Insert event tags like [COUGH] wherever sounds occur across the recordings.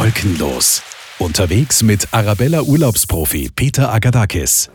Wolkenlos. Unterwegs mit Arabella Urlaubsprofi Peter Agadakis.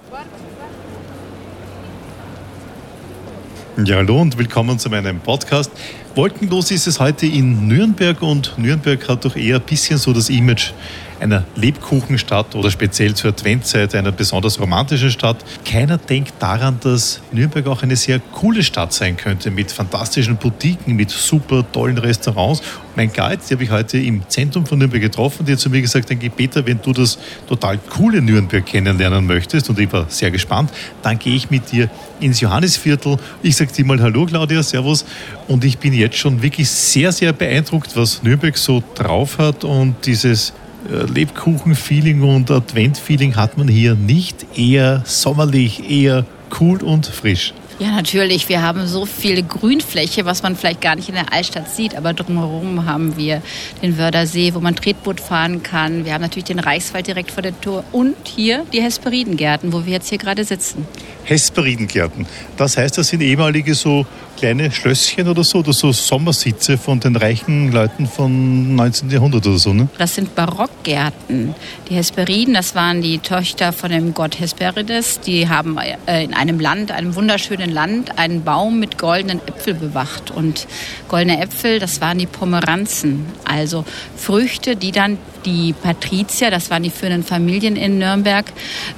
Ja, hallo und willkommen zu meinem Podcast. Wolkenlos ist es heute in Nürnberg und Nürnberg hat doch eher ein bisschen so das Image einer Lebkuchenstadt oder speziell zur Adventzeit einer besonders romantischen Stadt. Keiner denkt daran, dass Nürnberg auch eine sehr coole Stadt sein könnte mit fantastischen Boutiquen, mit super tollen Restaurants. Mein Guide, den habe ich heute im Zentrum von Nürnberg getroffen, der hat zu mir gesagt, dann Peter, wenn du das total coole Nürnberg kennenlernen möchtest, und ich war sehr gespannt, dann gehe ich mit dir ins Johannisviertel. Ich sage dir mal Hallo Claudia, Servus. Und ich bin jetzt schon wirklich sehr, sehr beeindruckt, was Nürnberg so drauf hat und dieses äh, Lebkuchen-Feeling und Advent-Feeling hat man hier nicht. Eher sommerlich, eher cool und frisch. Ja, natürlich. Wir haben so viel Grünfläche, was man vielleicht gar nicht in der Altstadt sieht. Aber drumherum haben wir den Wördersee, wo man Tretboot fahren kann. Wir haben natürlich den Reichswald direkt vor der Tür und hier die Hesperidengärten, wo wir jetzt hier gerade sitzen. Hesperidengärten. Das heißt, das sind ehemalige so kleine Schlösschen oder so, oder so Sommersitze von den reichen Leuten vom 19. Jahrhundert oder so, ne? Das sind Barockgärten. Die Hesperiden, das waren die Töchter von dem Gott Hesperides. Die haben äh, in einem Land, einem wunderschönen Land, einen Baum mit goldenen Äpfeln bewacht. Und goldene Äpfel, das waren die Pomeranzen. Also Früchte, die dann die Patrizier, das waren die führenden Familien in Nürnberg,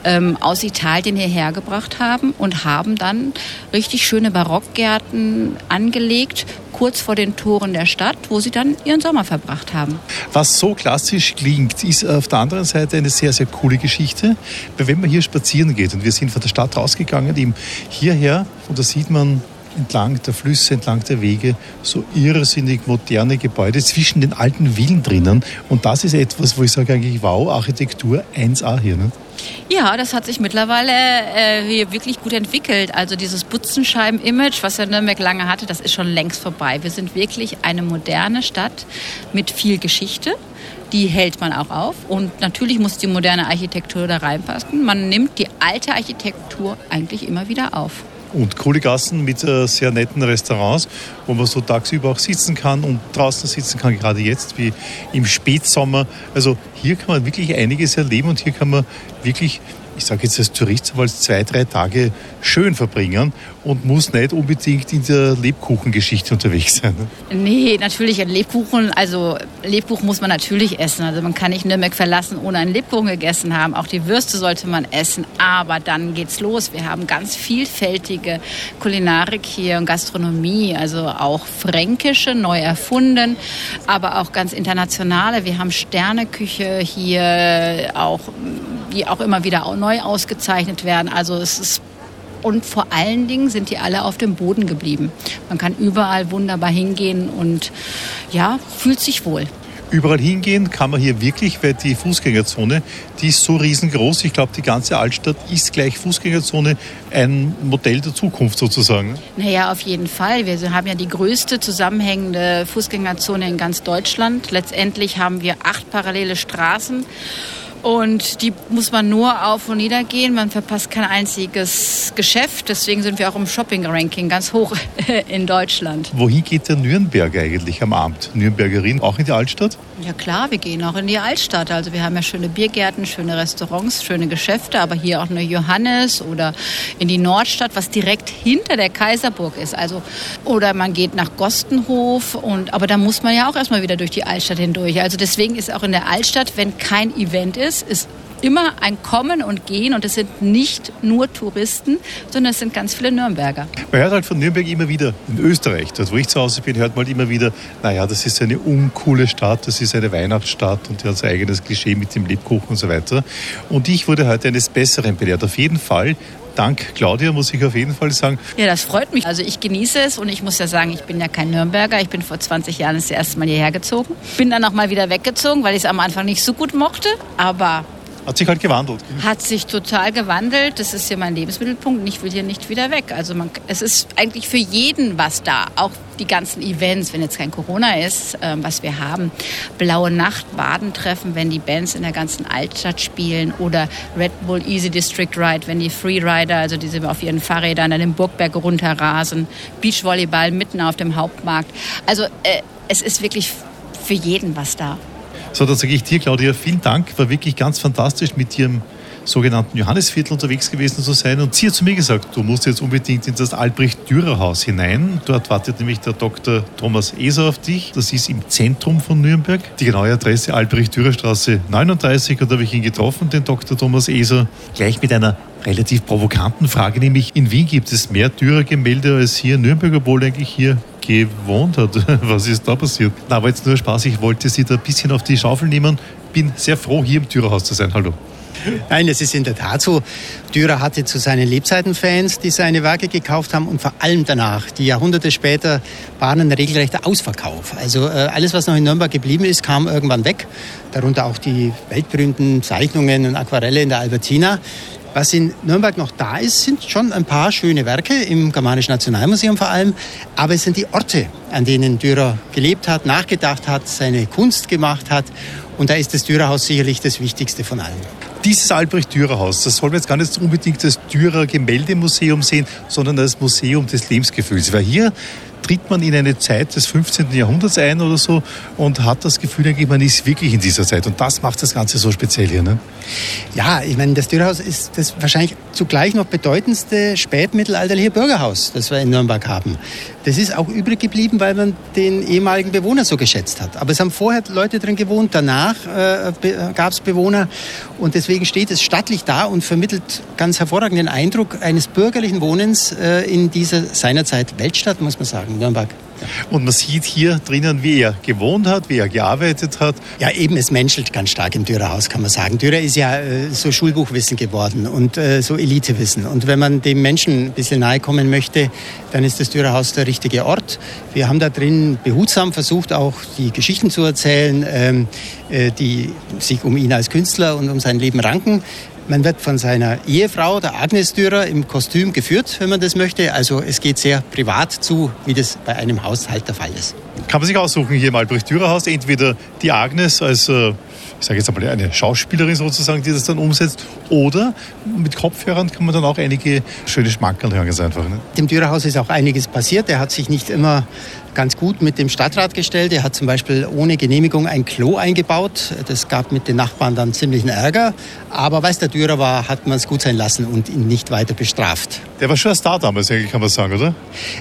ähm, aus Italien hierher gebracht haben und haben dann richtig schöne Barockgärten angelegt, kurz vor den Toren der Stadt, wo sie dann ihren Sommer verbracht haben. Was so klassisch klingt, ist auf der anderen Seite eine sehr, sehr coole Geschichte. Weil wenn man hier spazieren geht und wir sind von der Stadt rausgegangen, eben hierher, und da sieht man entlang der Flüsse, entlang der Wege so irrsinnig moderne Gebäude zwischen den alten Villen drinnen. Und das ist etwas, wo ich sage eigentlich, wow, Architektur 1A hier. Ne? Ja, das hat sich mittlerweile äh, hier wirklich gut entwickelt. Also dieses Butzenscheiben-Image, was ja Nürnberg lange hatte, das ist schon längst vorbei. Wir sind wirklich eine moderne Stadt mit viel Geschichte. Die hält man auch auf. Und natürlich muss die moderne Architektur da reinpassen. Man nimmt die alte Architektur eigentlich immer wieder auf und coole Gassen mit äh, sehr netten Restaurants, wo man so tagsüber auch sitzen kann und draußen sitzen kann, gerade jetzt wie im Spätsommer. Also hier kann man wirklich einiges erleben und hier kann man wirklich ich sage jetzt als Tourist, aber als zwei, drei Tage schön verbringen und muss nicht unbedingt in der Lebkuchengeschichte unterwegs sein. Ne? Nee, natürlich ein Lebkuchen, also Lebkuchen muss man natürlich essen. Also man kann nicht Nürnberg verlassen, ohne einen Lebkuchen gegessen haben. Auch die Würste sollte man essen, aber dann geht's los. Wir haben ganz vielfältige Kulinarik hier und Gastronomie, also auch fränkische, neu erfunden, aber auch ganz internationale. Wir haben Sterneküche hier, auch die auch immer wieder neu ausgezeichnet werden. Also es ist und vor allen Dingen sind die alle auf dem Boden geblieben. Man kann überall wunderbar hingehen und ja, fühlt sich wohl. Überall hingehen kann man hier wirklich, weil die Fußgängerzone, die ist so riesengroß. Ich glaube, die ganze Altstadt ist gleich Fußgängerzone ein Modell der Zukunft sozusagen. Naja, auf jeden Fall. Wir haben ja die größte zusammenhängende Fußgängerzone in ganz Deutschland. Letztendlich haben wir acht parallele Straßen und die muss man nur auf und nieder gehen. Man verpasst kein einziges Geschäft. Deswegen sind wir auch im Shopping-Ranking ganz hoch [LAUGHS] in Deutschland. Wohin geht der Nürnberg eigentlich am Abend? Nürnbergerin auch in die Altstadt? Ja klar, wir gehen auch in die Altstadt. Also wir haben ja schöne Biergärten, schöne Restaurants, schöne Geschäfte. Aber hier auch eine Johannes oder in die Nordstadt, was direkt hinter der Kaiserburg ist. Also, oder man geht nach Gostenhof. Und, aber da muss man ja auch erstmal wieder durch die Altstadt hindurch. Also deswegen ist auch in der Altstadt, wenn kein Event ist, ist, ist immer ein Kommen und Gehen und es sind nicht nur Touristen, sondern es sind ganz viele Nürnberger. Man hört halt von Nürnberg immer wieder, in Österreich, dort wo ich zu Hause bin, hört man halt immer wieder, naja, das ist eine uncoole Stadt, das ist eine Weihnachtsstadt und die hat sein eigenes Klischee mit dem Lebkuchen und so weiter. Und ich wurde heute eines Besseren belehrt. Auf jeden Fall Dank, Claudia, muss ich auf jeden Fall sagen. Ja, das freut mich. Also ich genieße es und ich muss ja sagen, ich bin ja kein Nürnberger. Ich bin vor 20 Jahren das erste Mal hierher gezogen. Bin dann auch mal wieder weggezogen, weil ich es am Anfang nicht so gut mochte. Aber hat sich halt gewandelt. Hat sich total gewandelt. Das ist hier mein Lebensmittelpunkt und ich will hier nicht wieder weg. Also man, es ist eigentlich für jeden was da. Auch die ganzen Events, wenn jetzt kein Corona ist, äh, was wir haben. Blaue Nacht, Badentreffen, wenn die Bands in der ganzen Altstadt spielen oder Red Bull Easy District Ride, wenn die Freerider, also die auf ihren Fahrrädern an den Burgberg runterrasen. Beachvolleyball mitten auf dem Hauptmarkt. Also äh, es ist wirklich für jeden was da. So, dann sage ich dir, Claudia, vielen Dank. War wirklich ganz fantastisch mit Ihrem sogenannten Johannesviertel unterwegs gewesen zu sein. Und sie hat zu mir gesagt, du musst jetzt unbedingt in das Albrecht-Dürer-Haus hinein. Dort wartet nämlich der Dr. Thomas Eser auf dich. Das ist im Zentrum von Nürnberg. Die genaue Adresse Albrecht-Dürer-Straße 39. Und da habe ich ihn getroffen, den Dr. Thomas Eser. Gleich mit einer relativ provokanten Frage, nämlich in Wien gibt es mehr Dürer-Gemälde als hier in Nürnberg, obwohl eigentlich hier gewohnt hat. [LAUGHS] Was ist da passiert? Na, aber jetzt nur Spaß, ich wollte Sie da ein bisschen auf die Schaufel nehmen. Bin sehr froh, hier im Dürerhaus zu sein. Hallo. Nein, es ist in der Tat so. Dürer hatte zu seinen Lebzeitenfans, die seine Werke gekauft haben und vor allem danach, die Jahrhunderte später, waren ein regelrechter Ausverkauf. Also äh, alles, was noch in Nürnberg geblieben ist, kam irgendwann weg. Darunter auch die weltberühmten Zeichnungen und Aquarelle in der Albertina. Was in Nürnberg noch da ist, sind schon ein paar schöne Werke, im Germanischen Nationalmuseum vor allem. Aber es sind die Orte, an denen Dürer gelebt hat, nachgedacht hat, seine Kunst gemacht hat. Und da ist das Dürerhaus sicherlich das Wichtigste von allen. Dieses Albrecht-Dürer-Haus, das soll man jetzt gar nicht unbedingt das Dürer-Gemäldemuseum sehen, sondern das Museum des Lebensgefühls. Weil hier tritt man in eine Zeit des 15. Jahrhunderts ein oder so und hat das Gefühl, man ist wirklich in dieser Zeit. Und das macht das Ganze so speziell hier. Ne? Ja, ich meine, das Dürerhaus ist das wahrscheinlich zugleich noch bedeutendste spätmittelalterliche Bürgerhaus, das wir in Nürnberg haben. Das ist auch übrig geblieben, weil man den ehemaligen Bewohner so geschätzt hat. Aber es haben vorher Leute drin gewohnt, danach äh, gab es Bewohner und deswegen steht es stattlich da und vermittelt ganz hervorragenden Eindruck eines bürgerlichen Wohnens äh, in dieser seinerzeit Weltstadt, muss man sagen, Nürnberg. Und man sieht hier drinnen, wie er gewohnt hat, wie er gearbeitet hat. Ja, eben, es menschelt ganz stark im Dürerhaus, kann man sagen. Dürer ist ja äh, so Schulbuchwissen geworden und äh, so Elitewissen. Und wenn man dem Menschen ein bisschen nahe kommen möchte, dann ist das Dürerhaus der richtige Ort. Wir haben da drin behutsam versucht, auch die Geschichten zu erzählen, ähm, äh, die sich um ihn als Künstler und um sein Leben ranken. Man wird von seiner Ehefrau, der Agnes Dürer, im Kostüm geführt, wenn man das möchte. Also es geht sehr privat zu, wie das bei einem Haushalt der Fall ist. Kann man sich aussuchen hier im Albrecht-Dürer-Haus, entweder die Agnes als äh, ich sage jetzt einmal eine Schauspielerin sozusagen, die das dann umsetzt. Oder mit Kopfhörern kann man dann auch einige schöne Schmankerl hören. Einfach, ne? Dem Dürerhaus ist auch einiges passiert. Er hat sich nicht immer ganz gut mit dem Stadtrat gestellt. Er hat zum Beispiel ohne Genehmigung ein Klo eingebaut. Das gab mit den Nachbarn dann ziemlichen Ärger. Aber weil es der Dürer war, hat man es gut sein lassen und ihn nicht weiter bestraft. Der war schon ein Star damals, kann man sagen, oder?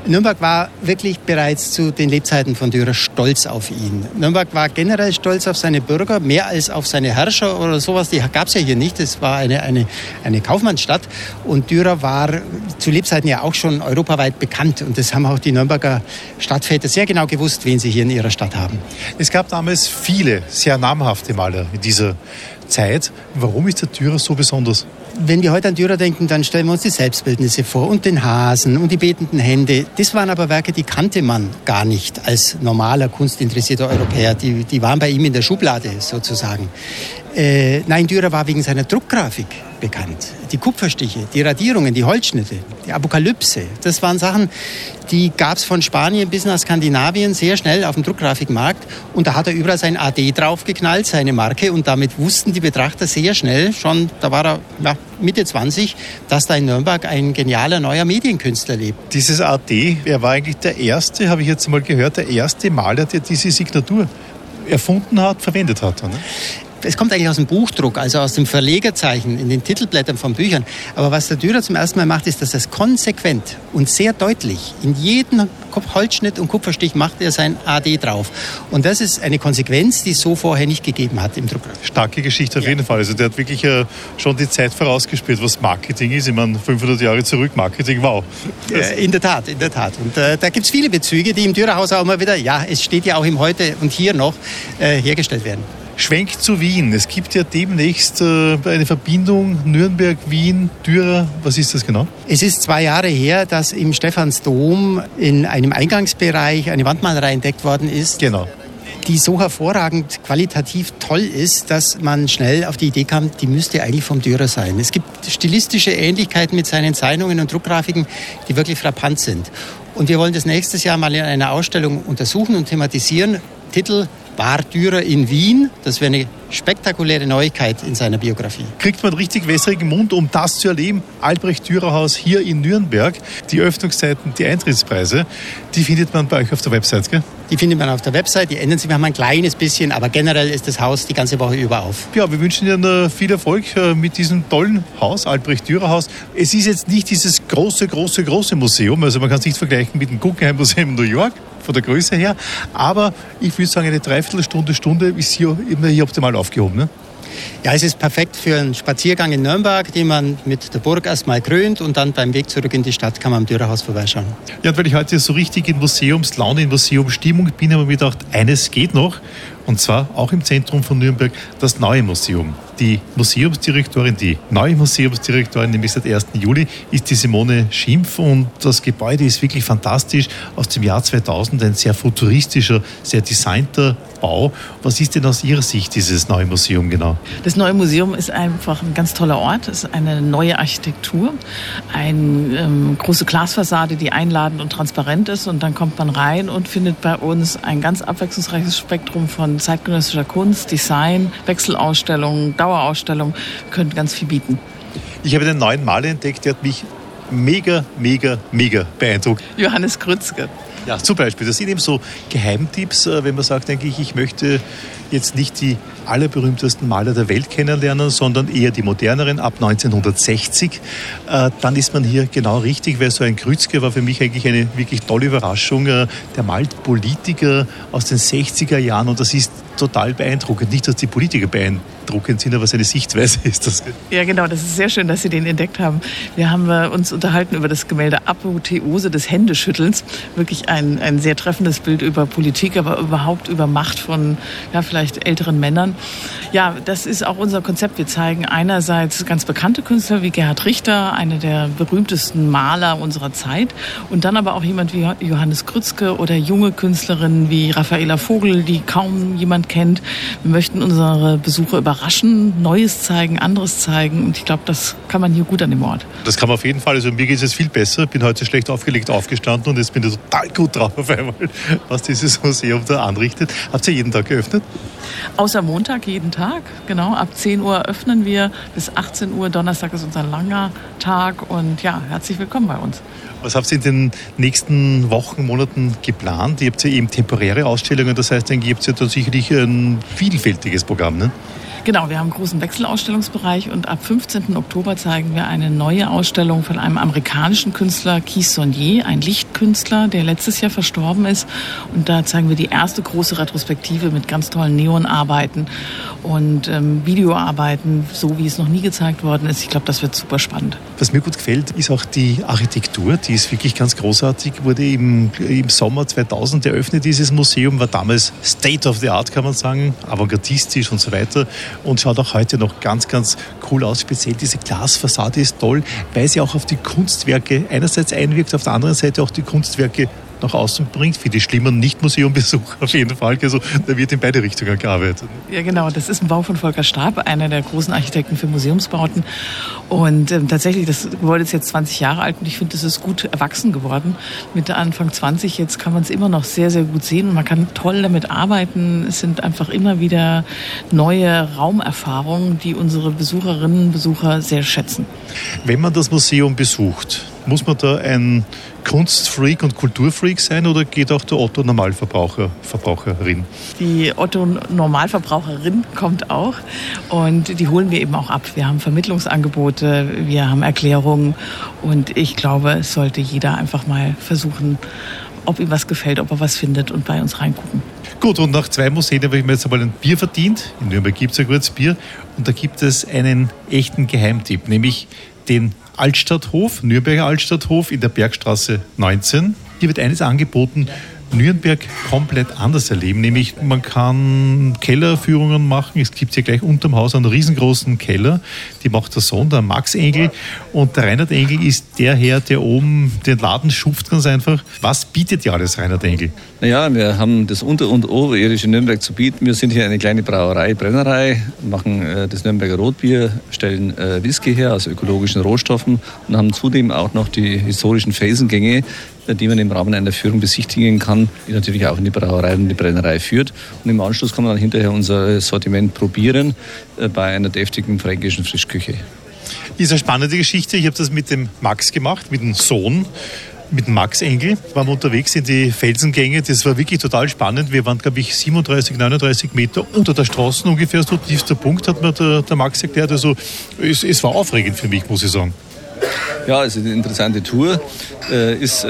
Nürnberg war wirklich bereits zu den Lebzeiten von Dürer stolz auf ihn. Nürnberg war generell stolz auf seine Bürger, mehr als auf seine Herrscher oder sowas. Die gab es ja hier nicht. Es war eine, eine, eine Kaufmannsstadt. Und Dürer war zu Lebzeiten ja auch schon europaweit bekannt. Und das haben auch die Nürnberger Stadtväter Leute sehr genau gewusst, wen sie hier in ihrer Stadt haben. Es gab damals viele sehr namhafte Maler in dieser Zeit. Warum ist der Dürer so besonders? Wenn wir heute an Dürer denken, dann stellen wir uns die Selbstbildnisse vor und den Hasen und die betenden Hände. Das waren aber Werke, die kannte man gar nicht als normaler kunstinteressierter Europäer. Die, die waren bei ihm in der Schublade sozusagen. Äh, nein, Dürer war wegen seiner Druckgrafik bekannt. Die Kupferstiche, die Radierungen, die Holzschnitte, die Apokalypse, das waren Sachen, die gab es von Spanien bis nach Skandinavien sehr schnell auf dem Druckgrafikmarkt. Und da hat er überall sein AD draufgeknallt, seine Marke. Und damit wussten die Betrachter sehr schnell, schon, da war er ja, Mitte 20, dass da in Nürnberg ein genialer neuer Medienkünstler lebt. Dieses AD, er war eigentlich der erste, habe ich jetzt mal gehört, der erste Maler, der diese Signatur erfunden hat, verwendet hat. Ne? Es kommt eigentlich aus dem Buchdruck, also aus dem Verlegerzeichen in den Titelblättern von Büchern. Aber was der Dürer zum ersten Mal macht, ist, dass er es konsequent und sehr deutlich in jedem Holzschnitt und Kupferstich macht er sein AD drauf. Und das ist eine Konsequenz, die es so vorher nicht gegeben hat im Drucker. Starke Geschichte auf ja. jeden Fall. Also der hat wirklich äh, schon die Zeit vorausgespielt, was Marketing ist. Ich meine, 500 Jahre zurück, Marketing, wow. Ja, in der Tat, in der Tat. Und äh, da gibt es viele Bezüge, die im Dürerhaus auch immer wieder, ja, es steht ja auch im Heute und hier noch, äh, hergestellt werden. Schwenk zu Wien. Es gibt ja demnächst äh, eine Verbindung Nürnberg, Wien, Dürer. Was ist das genau? Es ist zwei Jahre her, dass im Stephansdom in einem Eingangsbereich eine Wandmalerei entdeckt worden ist. Genau die so hervorragend qualitativ toll ist, dass man schnell auf die Idee kam, die müsste eigentlich vom Dürer sein. Es gibt stilistische Ähnlichkeiten mit seinen Zeichnungen und Druckgrafiken, die wirklich frappant sind. Und wir wollen das nächstes Jahr mal in einer Ausstellung untersuchen und thematisieren. Titel war Dürer in Wien. Das wäre eine spektakuläre Neuigkeit in seiner Biografie. Kriegt man richtig wässrigen Mund, um das zu erleben? Albrecht Dürer Haus hier in Nürnberg. Die Öffnungszeiten, die Eintrittspreise, die findet man bei euch auf der Website, gell? Die findet man auf der Website, die ändern sich, haben ein kleines bisschen, aber generell ist das Haus die ganze Woche über auf. Ja, wir wünschen Ihnen viel Erfolg äh, mit diesem tollen Haus, Albrecht Dürer Haus. Es ist jetzt nicht dieses große, große, große Museum, also man kann es nicht vergleichen mit dem Guggenheim Museum in New York, von der Größe her, aber ich würde sagen, eine Dreiviertelstunde, Stunde ist hier immer hier optimal aufgehoben. Ne? Ja, es ist perfekt für einen Spaziergang in Nürnberg, den man mit der Burg erstmal krönt und dann beim Weg zurück in die Stadt kann man am Dürerhaus vorbeischauen. Ja, und weil ich heute so richtig in Museumslaune, in Museumsstimmung bin, habe ich mir gedacht, eines geht noch. Und zwar auch im Zentrum von Nürnberg das neue Museum. Die Museumsdirektorin, die neue Museumsdirektorin, nämlich seit 1. Juli, ist die Simone Schimpf und das Gebäude ist wirklich fantastisch. Aus dem Jahr 2000 ein sehr futuristischer, sehr designter Bau. Was ist denn aus Ihrer Sicht dieses neue Museum genau? Das neue Museum ist einfach ein ganz toller Ort. Es ist eine neue Architektur, eine ähm, große Glasfassade, die einladend und transparent ist. Und dann kommt man rein und findet bei uns ein ganz abwechslungsreiches Spektrum von zeitgenössischer Kunst, Design, Wechselausstellungen, Dauerausstellungen. Wir können ganz viel bieten. Ich habe den neuen Maler entdeckt, der hat mich mega, mega, mega beeindruckt. Johannes Krützke. Ja, zum Beispiel. Das sind eben so Geheimtipps, äh, wenn man sagt, denke ich, ich möchte jetzt nicht die allerberühmtesten Maler der Welt kennenlernen, sondern eher die moderneren ab 1960. Äh, dann ist man hier genau richtig, weil so ein Krützke war für mich eigentlich eine wirklich tolle Überraschung. Äh, der malt Politiker aus den 60er Jahren und das ist total beeindruckend. Nicht, dass die Politiker beeindruckend sind, aber seine Sichtweise ist das. Ja, genau. Das ist sehr schön, dass Sie den entdeckt haben. Wir haben äh, uns unterhalten über das Gemälde Apotheose des Händeschüttelns. Wirklich ein, ein sehr treffendes Bild über Politik, aber überhaupt über Macht von ja, vielleicht älteren Männern. Ja, das ist auch unser Konzept. Wir zeigen einerseits ganz bekannte Künstler wie Gerhard Richter, einer der berühmtesten Maler unserer Zeit, und dann aber auch jemand wie Johannes Krützke oder junge Künstlerinnen wie Raffaela Vogel, die kaum jemand kennt. Wir möchten unsere Besucher überraschen, Neues zeigen, anderes zeigen. Und ich glaube, das kann man hier gut an dem Ort. Das kann man auf jeden Fall. Also mir geht es jetzt viel besser. Ich bin heute schlecht aufgelegt aufgestanden und jetzt bin ich total gut drauf auf einmal, was dieses Museum da anrichtet. Habt ihr jeden Tag geöffnet? Außer Montag jeden Tag, genau. Ab 10 Uhr öffnen wir bis 18 Uhr. Donnerstag ist unser langer Tag und ja, herzlich willkommen bei uns. Was habt ihr in den nächsten Wochen, Monaten geplant? Ihr habt ja eben temporäre Ausstellungen, das heißt, ihr habt ja dann sicherlich ein vielfältiges Programm. Ne? Genau, wir haben einen großen Wechselausstellungsbereich und ab 15. Oktober zeigen wir eine neue Ausstellung von einem amerikanischen Künstler, Keith Sonnier, ein Lichtkünstler, der letztes Jahr verstorben ist. Und da zeigen wir die erste große Retrospektive mit ganz tollen Neonarbeiten und ähm, Videoarbeiten, so wie es noch nie gezeigt worden ist. Ich glaube, das wird super spannend. Was mir gut gefällt, ist auch die Architektur. Die ist wirklich ganz großartig. Wurde im, im Sommer 2000 eröffnet, dieses Museum. War damals State of the Art, kann man sagen, avantgardistisch und so weiter und schaut auch heute noch ganz, ganz cool aus. Speziell diese Glasfassade ist toll, weil sie auch auf die Kunstwerke einerseits einwirkt, auf der anderen Seite auch die Kunstwerke nach außen bringt, für die schlimmen Nicht-Museumbesucher [LAUGHS] auf jeden Fall. Also da wird in beide Richtungen gearbeitet. Ja, genau. Das ist ein Bau von Volker Stab, einer der großen Architekten für Museumsbauten. Und ähm, tatsächlich, das Gebäude ist jetzt 20 Jahre alt und ich finde, das ist gut erwachsen geworden. Mit Anfang 20 jetzt kann man es immer noch sehr, sehr gut sehen und man kann toll damit arbeiten. Es sind einfach immer wieder neue Raumerfahrungen, die unsere Besucherinnen und Besucher sehr schätzen. Wenn man das Museum besucht, muss man da ein Kunstfreak und Kulturfreak sein oder geht auch der Otto Normalverbraucher, Verbraucherin? Die Otto Normalverbraucherin kommt auch und die holen wir eben auch ab. Wir haben Vermittlungsangebote, wir haben Erklärungen und ich glaube, es sollte jeder einfach mal versuchen, ob ihm was gefällt, ob er was findet und bei uns reingucken. Gut, und nach zwei Museen habe ich mir jetzt einmal ein Bier verdient. In Nürnberg gibt es ein gutes Bier. Und da gibt es einen echten Geheimtipp, nämlich den Altstadthof, Nürnberger Altstadthof in der Bergstraße 19. Hier wird eines angeboten, Nürnberg komplett anders erleben. Nämlich man kann Kellerführungen machen. Es gibt hier gleich unterm Haus einen riesengroßen Keller. Die macht der Sohn, der Max Engel. Und der Reinhard Engel ist der Herr, der oben den Laden schupft ganz einfach. Was bietet dir alles Reinhard Engel? Naja, wir haben das Unter- und Oberirdische Nürnberg zu bieten. Wir sind hier eine kleine Brauerei, Brennerei, machen äh, das Nürnberger Rotbier, stellen äh, Whisky her aus ökologischen Rohstoffen und haben zudem auch noch die historischen Felsengänge, die man im Rahmen einer Führung besichtigen kann, die natürlich auch in die Brauerei und die Brennerei führt. Und im Anschluss kann man dann hinterher unser Sortiment probieren äh, bei einer deftigen fränkischen Frischküche. Ist eine spannende Geschichte. Ich habe das mit dem Max gemacht, mit dem Sohn. mit Max Engel waren wir unterwegs in die Felsengänge. Das war wirklich total spannend. Wir waren, glaube ich, 37, 39 Meter unter der Straße ungefähr. So tiefster Punkt hat mir der, der Max erklärt. Also es, es war aufregend für mich, muss ich sagen. Ja, es ist eine interessante Tour, äh, ist äh,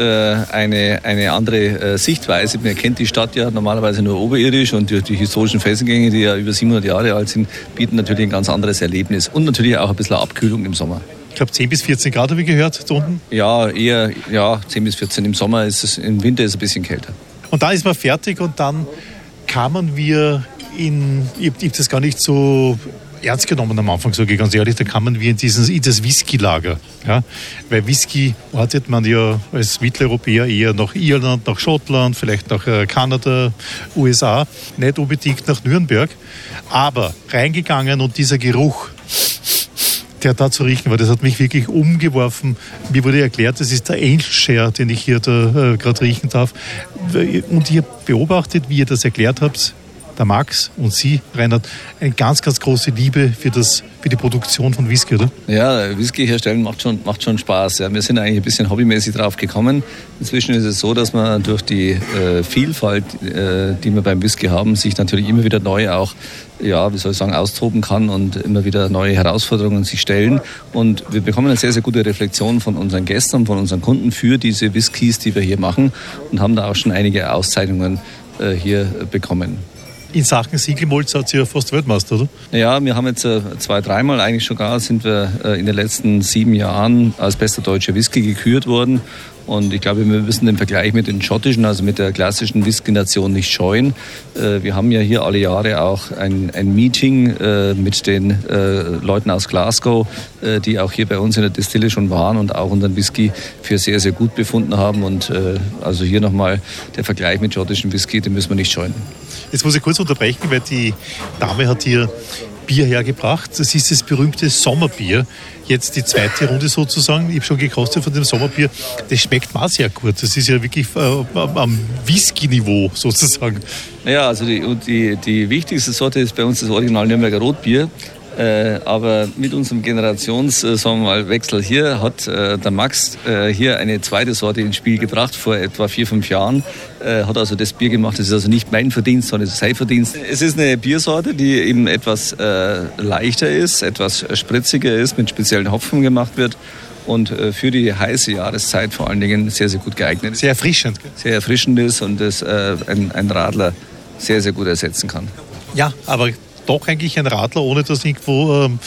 eine, eine andere äh, Sichtweise. Man kennt die Stadt ja normalerweise nur oberirdisch und die, die historischen Felsengänge, die ja über 700 Jahre alt sind, bieten natürlich ein ganz anderes Erlebnis und natürlich auch ein bisschen Abkühlung im Sommer. Ich glaube 10 bis 14 Grad habe ich gehört, da unten. Ja, eher ja, 10 bis 14 im Sommer, ist es, im Winter ist es ein bisschen kälter. Und dann ist man fertig und dann kamen wir in, ich habe das gar nicht so ernst genommen am Anfang, sage ich ganz ehrlich, da kamen wir in, dieses, in das Whisky-Lager. Ja? Weil Whisky ortet man ja als Mitteleuropäer eher nach Irland, nach Schottland, vielleicht nach äh, Kanada, USA, nicht unbedingt nach Nürnberg. Aber reingegangen und dieser Geruch, der da zu riechen war, das hat mich wirklich umgeworfen. Mir wurde erklärt, das ist der Angel Share, den ich hier äh, gerade riechen darf. Und ihr beobachtet, wie ihr das erklärt habt, der Max und Sie, Reinhard, eine ganz, ganz große Liebe für, das, für die Produktion von Whisky, oder? Ja, Whisky herstellen macht schon, macht schon Spaß. Ja. Wir sind eigentlich ein bisschen hobbymäßig drauf gekommen. Inzwischen ist es so, dass man durch die äh, Vielfalt, äh, die wir beim Whisky haben, sich natürlich immer wieder neu auch ja, wie soll ich sagen, austoben kann und immer wieder neue Herausforderungen sich stellen. Und wir bekommen eine sehr, sehr gute Reflexion von unseren Gästen, von unseren Kunden für diese Whiskys, die wir hier machen und haben da auch schon einige Auszeichnungen äh, hier bekommen in Sachen Siegelmolz seid ihr ja fast Weltmeister, oder? Ja, wir haben jetzt äh, zwei, dreimal eigentlich schon gar, sind wir äh, in den letzten sieben Jahren als bester deutscher Whisky gekürt worden. Und ich glaube, wir müssen den Vergleich mit den schottischen, also mit der klassischen Whisky-Nation nicht scheuen. Äh, wir haben ja hier alle Jahre auch ein, ein Meeting mit den Leuten aus Glasgow, die auch hier bei uns in der Distille schon waren und auch unseren Whisky für sehr, sehr gut befunden haben. Und also hier nochmal der Vergleich mit schottischen Whisky, den müssen wir nicht scheuen. Jetzt muss ich kurz unterbrechen, weil die Dame hat hier Bier hergebracht. Das ist das berühmte Sommerbier. Jetzt die zweite Runde sozusagen. Ich habe schon gekostet von dem Sommerbier. Das schmeckt mal sehr gut. Das ist ja wirklich äh, am Whisky-Niveau sozusagen. Ja, also die, die, die wichtigste Sorte ist bei uns das Original Nürnberger Rotbier. Äh, aber mit unserem Generationswechsel hier hat äh, der Max äh, hier eine zweite Sorte ins Spiel gebracht vor etwa vier, fünf Jahren. Äh, hat also das Bier gemacht. Das ist also nicht mein Verdienst, sondern es ist sein Verdienst. Es ist eine Biersorte, die eben etwas äh, leichter ist, etwas spritziger ist, mit speziellen Hopfen gemacht wird und äh, für die heiße Jahreszeit vor allen Dingen sehr, sehr gut geeignet. Sehr erfrischend. Sehr erfrischend ist und das ein, ein Radler sehr, sehr gut ersetzen kann. Ja, aber doch eigentlich ein Radler, ohne dass irgendwo ähm,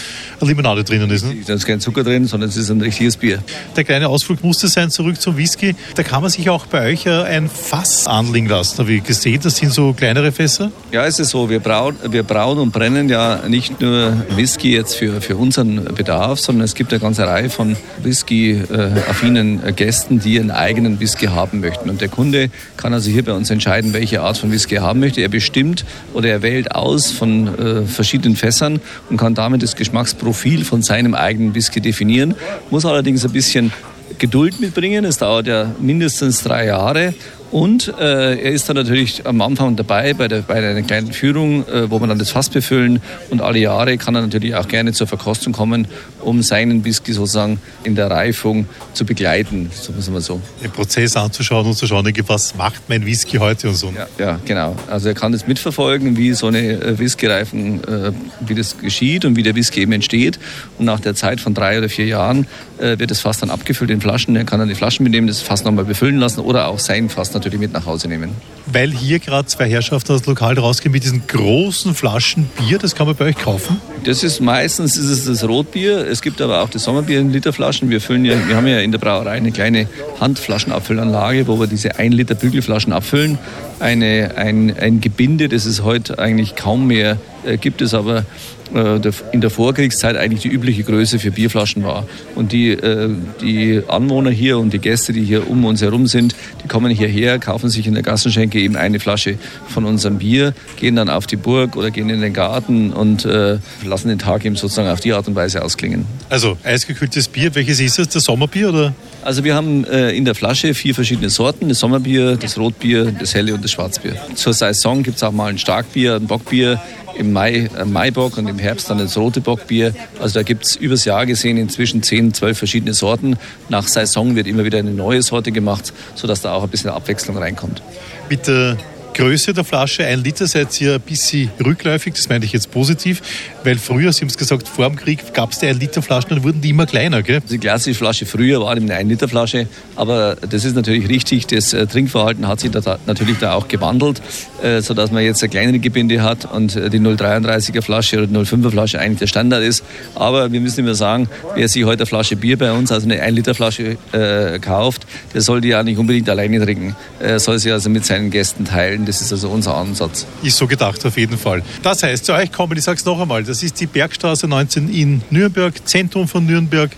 Limonade drinnen ist. Ne? Da ist kein Zucker drin, sondern es ist ein richtiges Bier. Der kleine Ausflug musste sein, zurück zum Whisky. Da kann man sich auch bei euch äh, ein Fass anlegen lassen. Habe ich gesehen, das sind so kleinere Fässer? Ja, es ist so. Wir brauen, wir brauen und brennen ja nicht nur Whisky jetzt für, für unseren Bedarf, sondern es gibt eine ganze Reihe von Whisky-affinen Gästen, die ihren eigenen Whisky haben möchten. Und der Kunde kann also hier bei uns entscheiden, welche Art von Whisky er haben möchte. Er bestimmt oder er wählt aus von äh, verschiedenen Fässern und kann damit das Geschmacksprofil von seinem eigenen Whisky definieren. Muss allerdings ein bisschen Geduld mitbringen. Es dauert ja mindestens drei Jahre und äh, er ist dann natürlich am Anfang dabei bei, der, bei einer kleinen Führung, äh, wo man dann das Fass befüllen. Und alle Jahre kann er natürlich auch gerne zur Verkostung kommen, um seinen Whisky sozusagen in der Reifung zu begleiten, so muss man so. Den Prozess anzuschauen und zu schauen, was macht mein Whisky heute und so. Ja, ja genau. Also er kann das mitverfolgen, wie so eine äh, Whisky-Reifung, äh, wie das geschieht und wie der Whisky eben entsteht. Und nach der Zeit von drei oder vier Jahren äh, wird das Fass dann abgefüllt in Flaschen. Er kann dann die Flaschen mitnehmen, das Fass nochmal befüllen lassen oder auch sein Fass natürlich mit nach Hause nehmen. Weil hier gerade zwei Herrschaften aus dem Lokal rausgehen mit diesen großen Flaschen Bier, das kann man bei euch kaufen? Das ist meistens ist es das Rotbier. Es gibt aber auch das Sommerbier in Literflaschen. Wir, füllen ja, wir haben ja in der Brauerei eine kleine Handflaschenabfüllanlage, wo wir diese 1 Liter Bügelflaschen abfüllen. Eine, ein, ein Gebinde, das es heute eigentlich kaum mehr äh, gibt, es aber in der Vorkriegszeit eigentlich die übliche Größe für Bierflaschen war. Und die, äh, die Anwohner hier und die Gäste, die hier um uns herum sind, die kommen hierher, kaufen sich in der Gassenschenke eben eine Flasche von unserem Bier, gehen dann auf die Burg oder gehen in den Garten und äh, lassen den Tag eben sozusagen auf die Art und Weise ausklingen. Also eisgekühltes Bier, welches ist es? Das Sommerbier oder? Also wir haben äh, in der Flasche vier verschiedene Sorten. Das Sommerbier, das Rotbier, das Helle und das Schwarzbier. Zur Saison gibt es auch mal ein Starkbier, ein Bockbier, im Mai ein Maibock und im Herbst dann das rote Bockbier. Also da gibt es übers Jahr gesehen inzwischen 10, 12 verschiedene Sorten. Nach Saison wird immer wieder eine neue Sorte gemacht, sodass da auch ein bisschen Abwechslung reinkommt. Mit der Größe der Flasche, ein Liter, seid ihr ein bisschen rückläufig, das meine ich jetzt positiv, weil früher, Sie haben es gesagt, vor dem Krieg gab es die 1 Liter Flaschen, dann wurden die immer kleiner, gell? Die klassische Flasche früher war eine 1 Liter Flasche, aber das ist natürlich richtig, das äh, Trinkverhalten hat sich da natürlich da auch gewandelt, äh, sodass man jetzt eine kleinere Gebinde hat und äh, die 0,33er Flasche oder 0,5er Flasche eigentlich der Standard ist. Aber wir müssen immer sagen, wer sich heute eine Flasche Bier bei uns, also eine 1 Liter Flasche äh, kauft, der soll die ja nicht unbedingt alleine trinken, äh, soll sie also mit seinen Gästen teilen. Das ist also unser Ansatz. Ist so gedacht, auf jeden Fall. Das heißt, zu euch kommen, ich sage es noch einmal, das ist die Bergstraße 19 in Nürnberg, Zentrum von Nürnberg.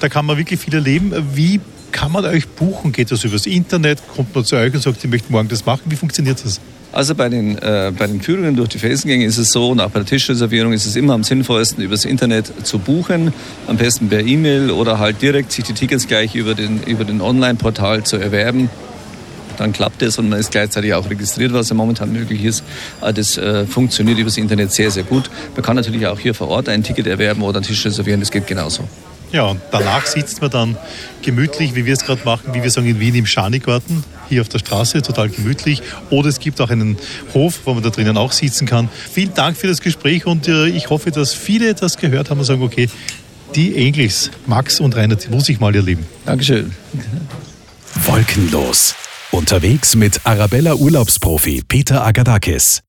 Da kann man wirklich viel erleben. Wie kann man euch buchen? Geht das übers Internet? Kommt man zu euch und sagt, ich möchte morgen das machen? Wie funktioniert das? Also bei den, äh, bei den Führungen durch die Felsengänge ist es so und auch bei der Tischreservierung ist es immer am sinnvollsten, übers Internet zu buchen, am besten per E-Mail oder halt direkt sich die Tickets gleich über den, über den Online-Portal zu erwerben dann klappt es und man ist gleichzeitig auch registriert, was ja momentan möglich ist. Ah, das äh, funktioniert übers Internet sehr, sehr gut. Man kann natürlich auch hier vor Ort ein Ticket erwerben oder einen Tisch reservieren, das geht genauso. Ja, und danach sitzt man dann gemütlich, wie wir es gerade machen, wie wir sagen in Wien im Schanigarten, hier auf der Straße, total gemütlich. Oder es gibt auch einen Hof, wo man da drinnen auch sitzen kann. Vielen Dank für das Gespräch und äh, ich hoffe, dass viele das gehört haben und sagen, okay, die Engels, Max und Rainer, die muss ich mal erleben. Dankeschön. Wolkenlos. Unterwegs mit Arabella Urlaubsprofi Peter Agadakis.